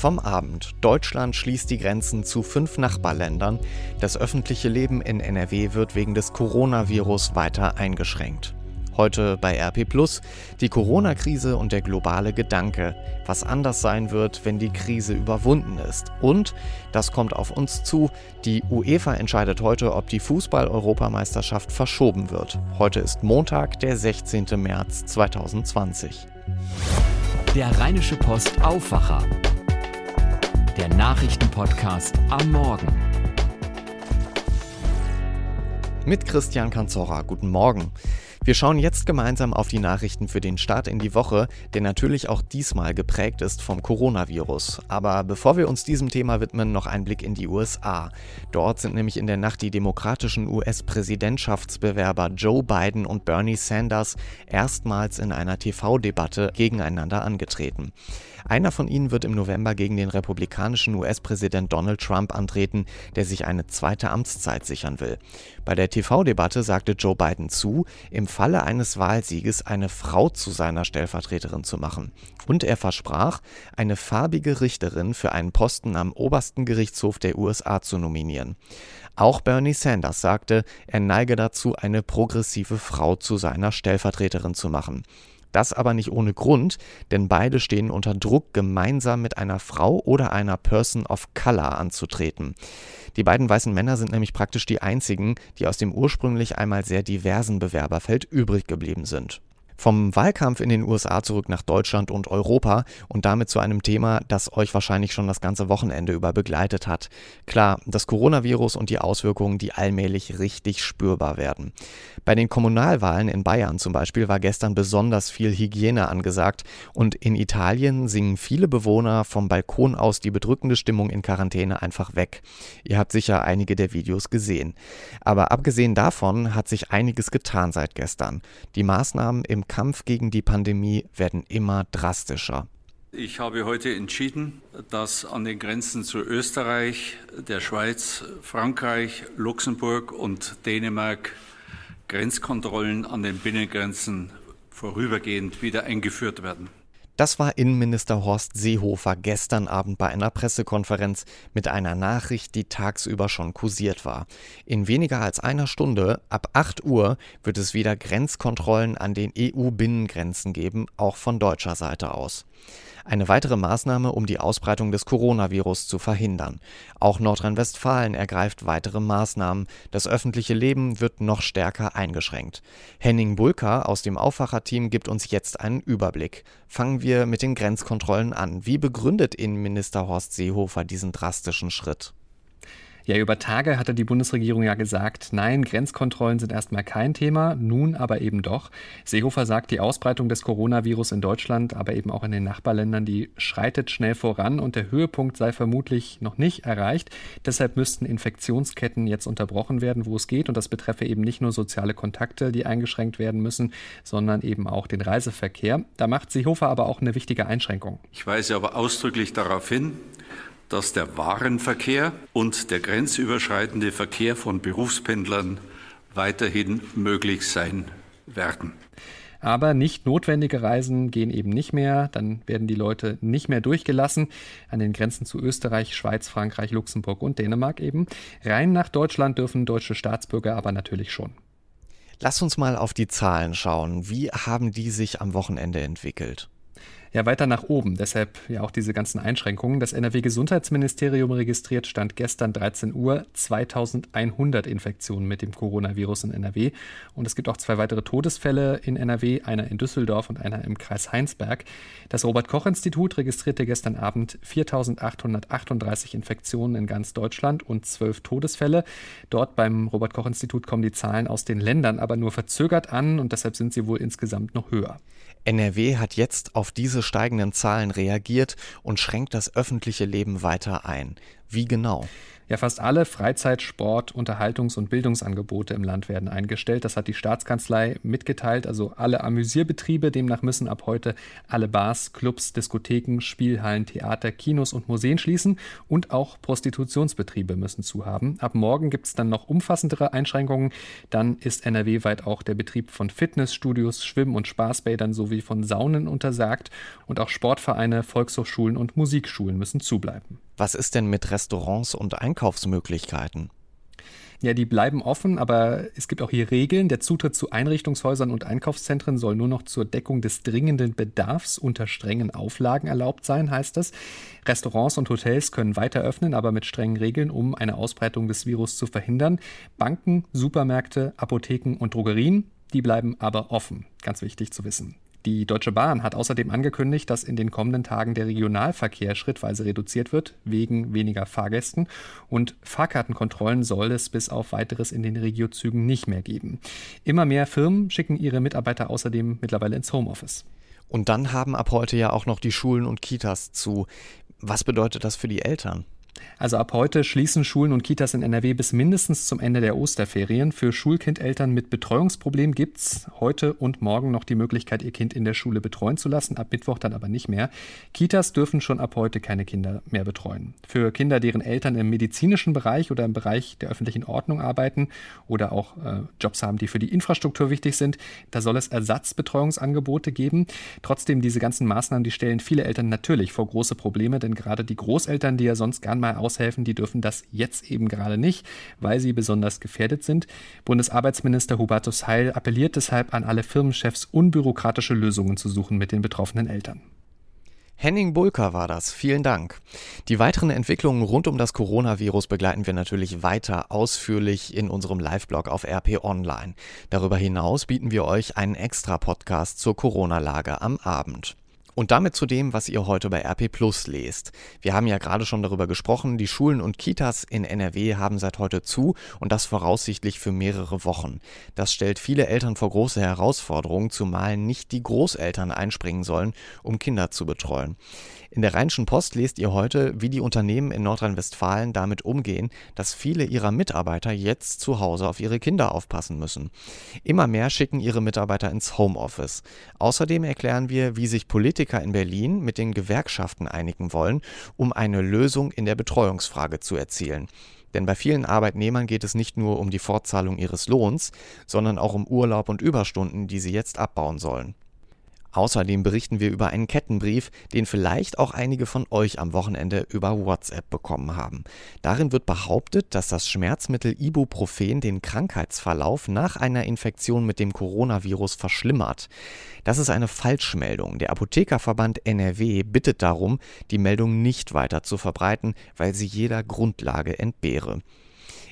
Vom Abend. Deutschland schließt die Grenzen zu fünf Nachbarländern. Das öffentliche Leben in NRW wird wegen des Coronavirus weiter eingeschränkt. Heute bei RP Plus die Corona-Krise und der globale Gedanke, was anders sein wird, wenn die Krise überwunden ist. Und, das kommt auf uns zu, die UEFA entscheidet heute, ob die Fußball-Europameisterschaft verschoben wird. Heute ist Montag, der 16. März 2020. Der Rheinische Post Aufwacher. Der Nachrichtenpodcast am Morgen. Mit Christian Kanzorra. Guten Morgen. Wir schauen jetzt gemeinsam auf die Nachrichten für den Start in die Woche, der natürlich auch diesmal geprägt ist vom Coronavirus. Aber bevor wir uns diesem Thema widmen, noch ein Blick in die USA. Dort sind nämlich in der Nacht die demokratischen US-Präsidentschaftsbewerber Joe Biden und Bernie Sanders erstmals in einer TV-Debatte gegeneinander angetreten. Einer von ihnen wird im November gegen den republikanischen US-Präsident Donald Trump antreten, der sich eine zweite Amtszeit sichern will. Bei der TV-Debatte sagte Joe Biden zu, im Falle eines Wahlsieges eine Frau zu seiner Stellvertreterin zu machen. Und er versprach, eine farbige Richterin für einen Posten am obersten Gerichtshof der USA zu nominieren. Auch Bernie Sanders sagte, er neige dazu, eine progressive Frau zu seiner Stellvertreterin zu machen. Das aber nicht ohne Grund, denn beide stehen unter Druck, gemeinsam mit einer Frau oder einer Person of Color anzutreten. Die beiden weißen Männer sind nämlich praktisch die einzigen, die aus dem ursprünglich einmal sehr diversen Bewerberfeld übrig geblieben sind. Vom Wahlkampf in den USA zurück nach Deutschland und Europa und damit zu einem Thema, das euch wahrscheinlich schon das ganze Wochenende über begleitet hat. Klar, das Coronavirus und die Auswirkungen, die allmählich richtig spürbar werden. Bei den Kommunalwahlen in Bayern zum Beispiel war gestern besonders viel Hygiene angesagt und in Italien singen viele Bewohner vom Balkon aus die bedrückende Stimmung in Quarantäne einfach weg. Ihr habt sicher einige der Videos gesehen. Aber abgesehen davon hat sich einiges getan seit gestern. Die Maßnahmen im Kampf gegen die Pandemie werden immer drastischer. Ich habe heute entschieden, dass an den Grenzen zu Österreich, der Schweiz, Frankreich, Luxemburg und Dänemark Grenzkontrollen an den Binnengrenzen vorübergehend wieder eingeführt werden. Das war Innenminister Horst Seehofer gestern Abend bei einer Pressekonferenz mit einer Nachricht, die tagsüber schon kursiert war. In weniger als einer Stunde, ab 8 Uhr, wird es wieder Grenzkontrollen an den EU-Binnengrenzen geben, auch von deutscher Seite aus. Eine weitere Maßnahme, um die Ausbreitung des Coronavirus zu verhindern. Auch Nordrhein-Westfalen ergreift weitere Maßnahmen. Das öffentliche Leben wird noch stärker eingeschränkt. Henning Bulka aus dem Aufwacherteam gibt uns jetzt einen Überblick. Fangen wir mit den Grenzkontrollen an. Wie begründet Innenminister Horst Seehofer diesen drastischen Schritt? Ja, über Tage hatte die Bundesregierung ja gesagt, nein, Grenzkontrollen sind erstmal kein Thema, nun aber eben doch. Seehofer sagt, die Ausbreitung des Coronavirus in Deutschland, aber eben auch in den Nachbarländern, die schreitet schnell voran und der Höhepunkt sei vermutlich noch nicht erreicht. Deshalb müssten Infektionsketten jetzt unterbrochen werden, wo es geht. Und das betreffe eben nicht nur soziale Kontakte, die eingeschränkt werden müssen, sondern eben auch den Reiseverkehr. Da macht Seehofer aber auch eine wichtige Einschränkung. Ich weise aber ausdrücklich darauf hin, dass der Warenverkehr und der grenzüberschreitende Verkehr von Berufspendlern weiterhin möglich sein werden. Aber nicht notwendige Reisen gehen eben nicht mehr. Dann werden die Leute nicht mehr durchgelassen an den Grenzen zu Österreich, Schweiz, Frankreich, Luxemburg und Dänemark eben. Rein nach Deutschland dürfen deutsche Staatsbürger aber natürlich schon. Lass uns mal auf die Zahlen schauen. Wie haben die sich am Wochenende entwickelt? Ja weiter nach oben. Deshalb ja auch diese ganzen Einschränkungen. Das NRW-Gesundheitsministerium registriert Stand gestern 13 Uhr 2100 Infektionen mit dem Coronavirus in NRW. Und es gibt auch zwei weitere Todesfälle in NRW, einer in Düsseldorf und einer im Kreis Heinsberg. Das Robert-Koch-Institut registrierte gestern Abend 4838 Infektionen in ganz Deutschland und zwölf Todesfälle. Dort beim Robert-Koch-Institut kommen die Zahlen aus den Ländern aber nur verzögert an und deshalb sind sie wohl insgesamt noch höher. NRW hat jetzt auf diese steigenden Zahlen reagiert und schränkt das öffentliche Leben weiter ein. Wie genau? Ja, fast alle Freizeit-, Sport-, Unterhaltungs- und Bildungsangebote im Land werden eingestellt. Das hat die Staatskanzlei mitgeteilt. Also alle Amüsierbetriebe, demnach müssen ab heute alle Bars, Clubs, Diskotheken, Spielhallen, Theater, Kinos und Museen schließen und auch Prostitutionsbetriebe müssen zu haben. Ab morgen gibt es dann noch umfassendere Einschränkungen. Dann ist NRW-weit auch der Betrieb von Fitnessstudios, Schwimm- und Spaßbädern sowie von Saunen untersagt und auch Sportvereine, Volkshochschulen und Musikschulen müssen zubleiben. Was ist denn mit Restaurants und Einkaufsmöglichkeiten? Ja, die bleiben offen, aber es gibt auch hier Regeln. Der Zutritt zu Einrichtungshäusern und Einkaufszentren soll nur noch zur Deckung des dringenden Bedarfs unter strengen Auflagen erlaubt sein, heißt es. Restaurants und Hotels können weiter öffnen, aber mit strengen Regeln, um eine Ausbreitung des Virus zu verhindern. Banken, Supermärkte, Apotheken und Drogerien, die bleiben aber offen. Ganz wichtig zu wissen. Die Deutsche Bahn hat außerdem angekündigt, dass in den kommenden Tagen der Regionalverkehr schrittweise reduziert wird, wegen weniger Fahrgästen. Und Fahrkartenkontrollen soll es bis auf weiteres in den Regiozügen nicht mehr geben. Immer mehr Firmen schicken ihre Mitarbeiter außerdem mittlerweile ins Homeoffice. Und dann haben ab heute ja auch noch die Schulen und Kitas zu. Was bedeutet das für die Eltern? Also ab heute schließen Schulen und Kitas in NRW bis mindestens zum Ende der Osterferien. Für Schulkindeltern mit Betreuungsproblem gibt es heute und morgen noch die Möglichkeit, ihr Kind in der Schule betreuen zu lassen, ab Mittwoch dann aber nicht mehr. Kitas dürfen schon ab heute keine Kinder mehr betreuen. Für Kinder, deren Eltern im medizinischen Bereich oder im Bereich der öffentlichen Ordnung arbeiten oder auch äh, Jobs haben, die für die Infrastruktur wichtig sind, da soll es Ersatzbetreuungsangebote geben. Trotzdem, diese ganzen Maßnahmen, die stellen viele Eltern natürlich vor große Probleme, denn gerade die Großeltern, die ja sonst mal aushelfen, die dürfen das jetzt eben gerade nicht, weil sie besonders gefährdet sind. Bundesarbeitsminister Hubertus Heil appelliert deshalb an alle Firmenchefs, unbürokratische Lösungen zu suchen mit den betroffenen Eltern. Henning Bulker war das. Vielen Dank. Die weiteren Entwicklungen rund um das Coronavirus begleiten wir natürlich weiter ausführlich in unserem Live-Blog auf RP Online. Darüber hinaus bieten wir euch einen extra Podcast zur Corona-Lage am Abend. Und damit zu dem, was ihr heute bei RP Plus lest. Wir haben ja gerade schon darüber gesprochen, die Schulen und Kitas in NRW haben seit heute zu und das voraussichtlich für mehrere Wochen. Das stellt viele Eltern vor große Herausforderungen, zumal nicht die Großeltern einspringen sollen, um Kinder zu betreuen. In der Rheinischen Post lest ihr heute, wie die Unternehmen in Nordrhein-Westfalen damit umgehen, dass viele ihrer Mitarbeiter jetzt zu Hause auf ihre Kinder aufpassen müssen. Immer mehr schicken ihre Mitarbeiter ins Homeoffice. Außerdem erklären wir, wie sich Politiker in Berlin mit den Gewerkschaften einigen wollen, um eine Lösung in der Betreuungsfrage zu erzielen. Denn bei vielen Arbeitnehmern geht es nicht nur um die Fortzahlung ihres Lohns, sondern auch um Urlaub und Überstunden, die sie jetzt abbauen sollen. Außerdem berichten wir über einen Kettenbrief, den vielleicht auch einige von euch am Wochenende über WhatsApp bekommen haben. Darin wird behauptet, dass das Schmerzmittel Ibuprofen den Krankheitsverlauf nach einer Infektion mit dem Coronavirus verschlimmert. Das ist eine Falschmeldung. Der Apothekerverband NRW bittet darum, die Meldung nicht weiter zu verbreiten, weil sie jeder Grundlage entbehre.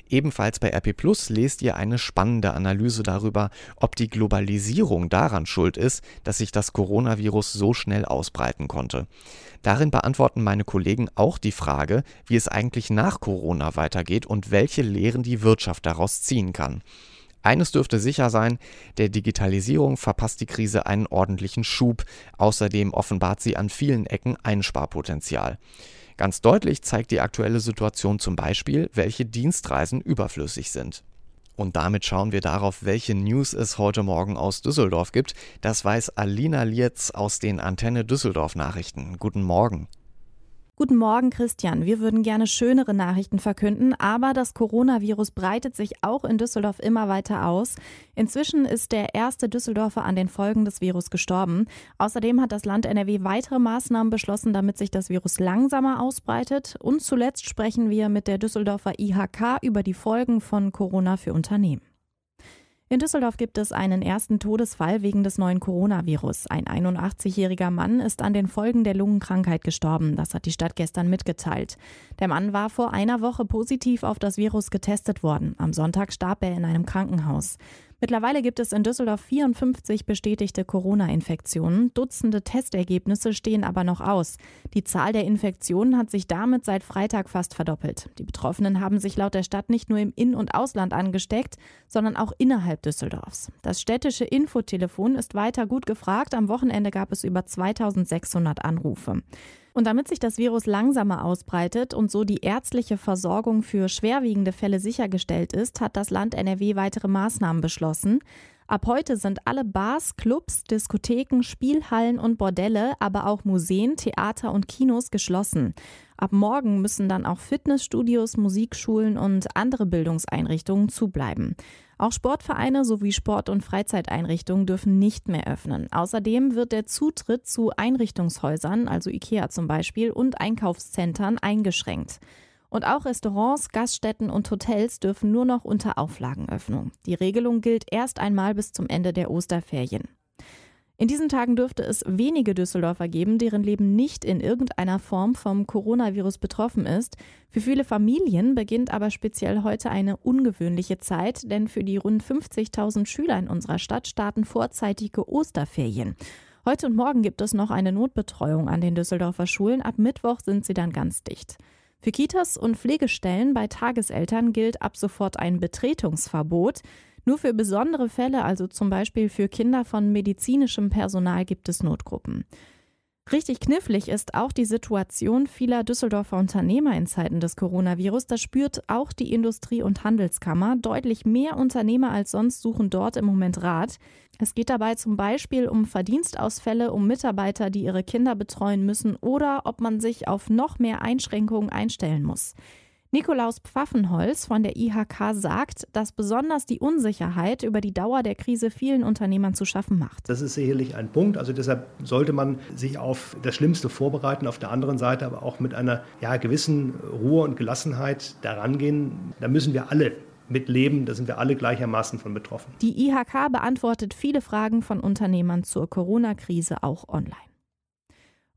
Ebenfalls bei RP Plus lest ihr eine spannende Analyse darüber, ob die Globalisierung daran schuld ist, dass sich das Coronavirus so schnell ausbreiten konnte. Darin beantworten meine Kollegen auch die Frage, wie es eigentlich nach Corona weitergeht und welche Lehren die Wirtschaft daraus ziehen kann. Eines dürfte sicher sein, der Digitalisierung verpasst die Krise einen ordentlichen Schub. Außerdem offenbart sie an vielen Ecken Einsparpotenzial. Ganz deutlich zeigt die aktuelle Situation zum Beispiel, welche Dienstreisen überflüssig sind. Und damit schauen wir darauf, welche News es heute Morgen aus Düsseldorf gibt. Das weiß Alina Lietz aus den Antenne Düsseldorf Nachrichten. Guten Morgen. Guten Morgen, Christian. Wir würden gerne schönere Nachrichten verkünden, aber das Coronavirus breitet sich auch in Düsseldorf immer weiter aus. Inzwischen ist der erste Düsseldorfer an den Folgen des Virus gestorben. Außerdem hat das Land NRW weitere Maßnahmen beschlossen, damit sich das Virus langsamer ausbreitet. Und zuletzt sprechen wir mit der Düsseldorfer IHK über die Folgen von Corona für Unternehmen. In Düsseldorf gibt es einen ersten Todesfall wegen des neuen Coronavirus. Ein 81-jähriger Mann ist an den Folgen der Lungenkrankheit gestorben. Das hat die Stadt gestern mitgeteilt. Der Mann war vor einer Woche positiv auf das Virus getestet worden. Am Sonntag starb er in einem Krankenhaus. Mittlerweile gibt es in Düsseldorf 54 bestätigte Corona-Infektionen. Dutzende Testergebnisse stehen aber noch aus. Die Zahl der Infektionen hat sich damit seit Freitag fast verdoppelt. Die Betroffenen haben sich laut der Stadt nicht nur im In- und Ausland angesteckt, sondern auch innerhalb Düsseldorfs. Das städtische Infotelefon ist weiter gut gefragt. Am Wochenende gab es über 2600 Anrufe. Und damit sich das Virus langsamer ausbreitet und so die ärztliche Versorgung für schwerwiegende Fälle sichergestellt ist, hat das Land NRW weitere Maßnahmen beschlossen. Ab heute sind alle Bars, Clubs, Diskotheken, Spielhallen und Bordelle, aber auch Museen, Theater und Kinos geschlossen. Ab morgen müssen dann auch Fitnessstudios, Musikschulen und andere Bildungseinrichtungen zubleiben. Auch Sportvereine sowie Sport- und Freizeiteinrichtungen dürfen nicht mehr öffnen. Außerdem wird der Zutritt zu Einrichtungshäusern, also IKEA zum Beispiel, und Einkaufszentren eingeschränkt. Und auch Restaurants, Gaststätten und Hotels dürfen nur noch unter Auflagenöffnung. Die Regelung gilt erst einmal bis zum Ende der Osterferien. In diesen Tagen dürfte es wenige Düsseldorfer geben, deren Leben nicht in irgendeiner Form vom Coronavirus betroffen ist. Für viele Familien beginnt aber speziell heute eine ungewöhnliche Zeit, denn für die rund 50.000 Schüler in unserer Stadt starten vorzeitige Osterferien. Heute und morgen gibt es noch eine Notbetreuung an den Düsseldorfer Schulen. Ab Mittwoch sind sie dann ganz dicht. Für Kitas und Pflegestellen bei Tageseltern gilt ab sofort ein Betretungsverbot. Nur für besondere Fälle, also zum Beispiel für Kinder von medizinischem Personal, gibt es Notgruppen. Richtig knifflig ist auch die Situation vieler Düsseldorfer Unternehmer in Zeiten des Coronavirus. Das spürt auch die Industrie- und Handelskammer. Deutlich mehr Unternehmer als sonst suchen dort im Moment Rat. Es geht dabei zum Beispiel um Verdienstausfälle, um Mitarbeiter, die ihre Kinder betreuen müssen oder ob man sich auf noch mehr Einschränkungen einstellen muss. Nikolaus Pfaffenholz von der IHK sagt, dass besonders die Unsicherheit über die Dauer der Krise vielen Unternehmern zu schaffen macht. Das ist sicherlich ein Punkt. Also deshalb sollte man sich auf das Schlimmste vorbereiten, auf der anderen Seite aber auch mit einer ja, gewissen Ruhe und Gelassenheit daran gehen. Da müssen wir alle mitleben. Da sind wir alle gleichermaßen von betroffen. Die IHK beantwortet viele Fragen von Unternehmern zur Corona-Krise auch online.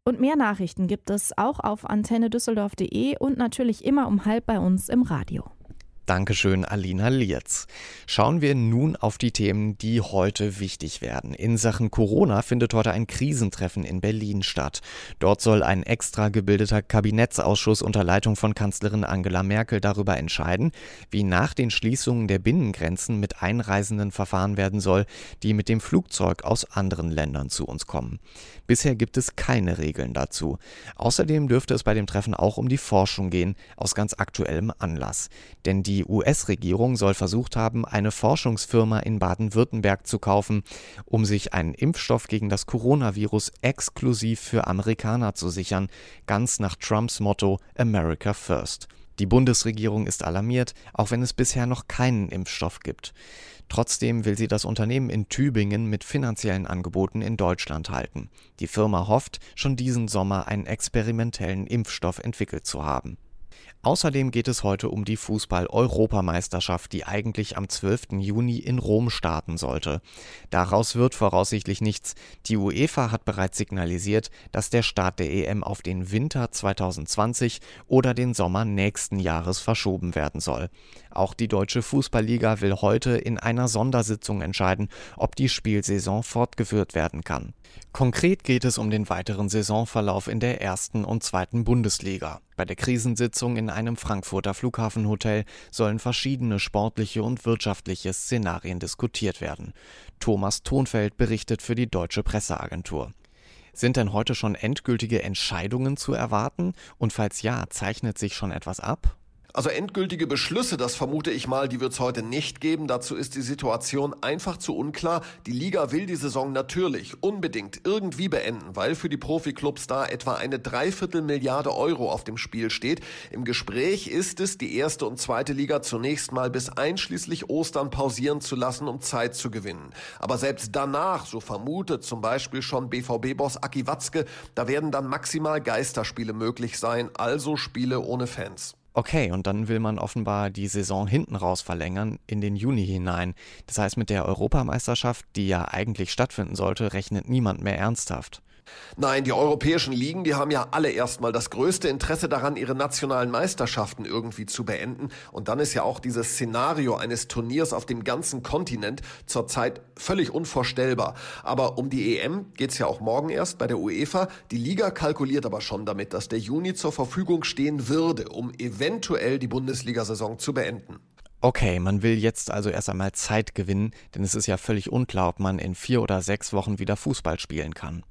Und mehr Nachrichten gibt es auch auf antennedüsseldorf.de und natürlich immer um halb bei uns im Radio. Dankeschön, Alina Lietz. Schauen wir nun auf die Themen, die heute wichtig werden. In Sachen Corona findet heute ein Krisentreffen in Berlin statt. Dort soll ein extra gebildeter Kabinettsausschuss unter Leitung von Kanzlerin Angela Merkel darüber entscheiden, wie nach den Schließungen der Binnengrenzen mit Einreisenden verfahren werden soll, die mit dem Flugzeug aus anderen Ländern zu uns kommen. Bisher gibt es keine Regeln dazu. Außerdem dürfte es bei dem Treffen auch um die Forschung gehen, aus ganz aktuellem Anlass. Denn die US-Regierung soll versucht haben, eine Forschungsfirma in Baden-Württemberg zu kaufen, um sich einen Impfstoff gegen das Coronavirus exklusiv für Amerikaner zu sichern, ganz nach Trumps Motto America First. Die Bundesregierung ist alarmiert, auch wenn es bisher noch keinen Impfstoff gibt. Trotzdem will sie das Unternehmen in Tübingen mit finanziellen Angeboten in Deutschland halten. Die Firma hofft, schon diesen Sommer einen experimentellen Impfstoff entwickelt zu haben. Außerdem geht es heute um die Fußball-Europameisterschaft, die eigentlich am 12. Juni in Rom starten sollte. Daraus wird voraussichtlich nichts. Die UEFA hat bereits signalisiert, dass der Start der EM auf den Winter 2020 oder den Sommer nächsten Jahres verschoben werden soll. Auch die Deutsche Fußballliga will heute in einer Sondersitzung entscheiden, ob die Spielsaison fortgeführt werden kann. Konkret geht es um den weiteren Saisonverlauf in der ersten und zweiten Bundesliga. Bei der Krisensitzung in einem Frankfurter Flughafenhotel sollen verschiedene sportliche und wirtschaftliche Szenarien diskutiert werden. Thomas Thonfeld berichtet für die Deutsche Presseagentur. Sind denn heute schon endgültige Entscheidungen zu erwarten? Und falls ja, zeichnet sich schon etwas ab? Also endgültige Beschlüsse, das vermute ich mal, die wird es heute nicht geben. Dazu ist die Situation einfach zu unklar. Die Liga will die Saison natürlich unbedingt irgendwie beenden, weil für die Profiklubs da etwa eine Dreiviertelmilliarde Euro auf dem Spiel steht. Im Gespräch ist es, die erste und zweite Liga zunächst mal bis einschließlich Ostern pausieren zu lassen, um Zeit zu gewinnen. Aber selbst danach, so vermutet zum Beispiel schon BVB-Boss Aki Watzke, da werden dann maximal Geisterspiele möglich sein, also Spiele ohne Fans. Okay, und dann will man offenbar die Saison hinten raus verlängern in den Juni hinein. Das heißt, mit der Europameisterschaft, die ja eigentlich stattfinden sollte, rechnet niemand mehr ernsthaft. Nein, die europäischen Ligen, die haben ja alle erstmal das größte Interesse daran, ihre nationalen Meisterschaften irgendwie zu beenden. Und dann ist ja auch dieses Szenario eines Turniers auf dem ganzen Kontinent zurzeit völlig unvorstellbar. Aber um die EM geht's ja auch morgen erst bei der UEFA. Die Liga kalkuliert aber schon damit, dass der Juni zur Verfügung stehen würde, um eventuell die Bundesliga-Saison zu beenden. Okay, man will jetzt also erst einmal Zeit gewinnen, denn es ist ja völlig unklar, ob man in vier oder sechs Wochen wieder Fußball spielen kann.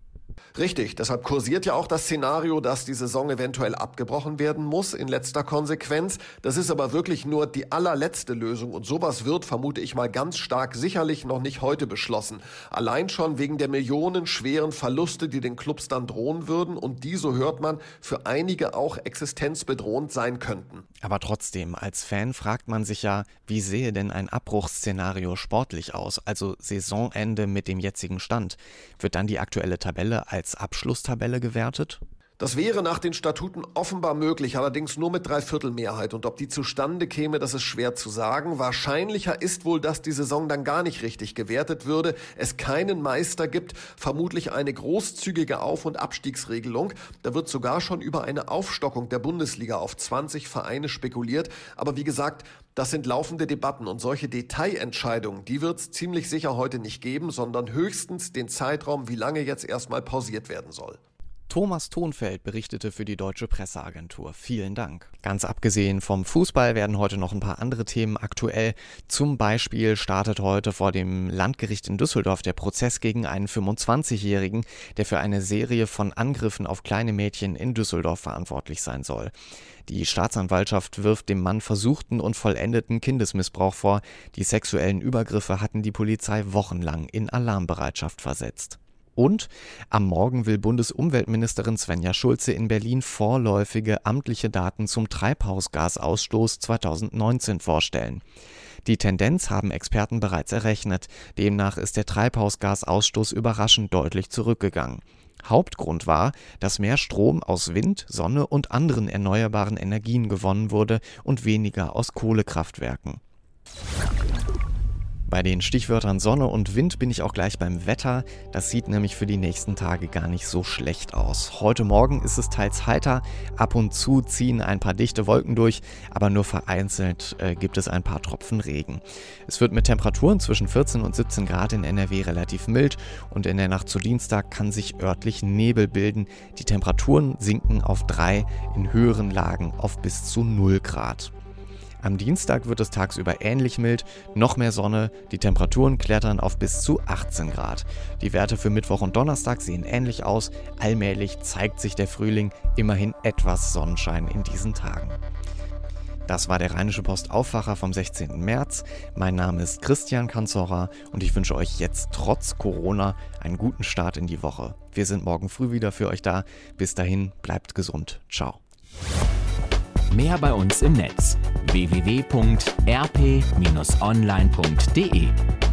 Richtig, deshalb kursiert ja auch das Szenario, dass die Saison eventuell abgebrochen werden muss in letzter Konsequenz. Das ist aber wirklich nur die allerletzte Lösung und sowas wird, vermute ich mal ganz stark, sicherlich noch nicht heute beschlossen. Allein schon wegen der millionenschweren Verluste, die den Clubs dann drohen würden und die, so hört man, für einige auch existenzbedrohend sein könnten. Aber trotzdem, als Fan fragt man sich ja, wie sehe denn ein Abbruchsszenario sportlich aus, also Saisonende mit dem jetzigen Stand? Wird dann die aktuelle Tabelle als Abschlusstabelle gewertet? Das wäre nach den Statuten offenbar möglich, allerdings nur mit Dreiviertelmehrheit. Und ob die zustande käme, das ist schwer zu sagen. Wahrscheinlicher ist wohl, dass die Saison dann gar nicht richtig gewertet würde, es keinen Meister gibt, vermutlich eine großzügige Auf- und Abstiegsregelung. Da wird sogar schon über eine Aufstockung der Bundesliga auf 20 Vereine spekuliert. Aber wie gesagt, das sind laufende Debatten und solche Detailentscheidungen, die wird es ziemlich sicher heute nicht geben, sondern höchstens den Zeitraum, wie lange jetzt erstmal pausiert werden soll. Thomas Thonfeld berichtete für die Deutsche Presseagentur. Vielen Dank. Ganz abgesehen vom Fußball werden heute noch ein paar andere Themen aktuell. Zum Beispiel startet heute vor dem Landgericht in Düsseldorf der Prozess gegen einen 25-Jährigen, der für eine Serie von Angriffen auf kleine Mädchen in Düsseldorf verantwortlich sein soll. Die Staatsanwaltschaft wirft dem Mann versuchten und vollendeten Kindesmissbrauch vor. Die sexuellen Übergriffe hatten die Polizei wochenlang in Alarmbereitschaft versetzt. Und am Morgen will Bundesumweltministerin Svenja Schulze in Berlin vorläufige amtliche Daten zum Treibhausgasausstoß 2019 vorstellen. Die Tendenz haben Experten bereits errechnet. Demnach ist der Treibhausgasausstoß überraschend deutlich zurückgegangen. Hauptgrund war, dass mehr Strom aus Wind, Sonne und anderen erneuerbaren Energien gewonnen wurde und weniger aus Kohlekraftwerken. Bei den Stichwörtern Sonne und Wind bin ich auch gleich beim Wetter. Das sieht nämlich für die nächsten Tage gar nicht so schlecht aus. Heute Morgen ist es teils heiter, ab und zu ziehen ein paar dichte Wolken durch, aber nur vereinzelt äh, gibt es ein paar Tropfen Regen. Es wird mit Temperaturen zwischen 14 und 17 Grad in NRW relativ mild und in der Nacht zu Dienstag kann sich örtlich Nebel bilden. Die Temperaturen sinken auf 3, in höheren Lagen auf bis zu 0 Grad. Am Dienstag wird es tagsüber ähnlich mild, noch mehr Sonne, die Temperaturen klettern auf bis zu 18 Grad. Die Werte für Mittwoch und Donnerstag sehen ähnlich aus, allmählich zeigt sich der Frühling, immerhin etwas Sonnenschein in diesen Tagen. Das war der Rheinische Post Aufwacher vom 16. März. Mein Name ist Christian Kanzora und ich wünsche euch jetzt trotz Corona einen guten Start in die Woche. Wir sind morgen früh wieder für euch da. Bis dahin, bleibt gesund. Ciao. Mehr bei uns im Netz www.rp-online.de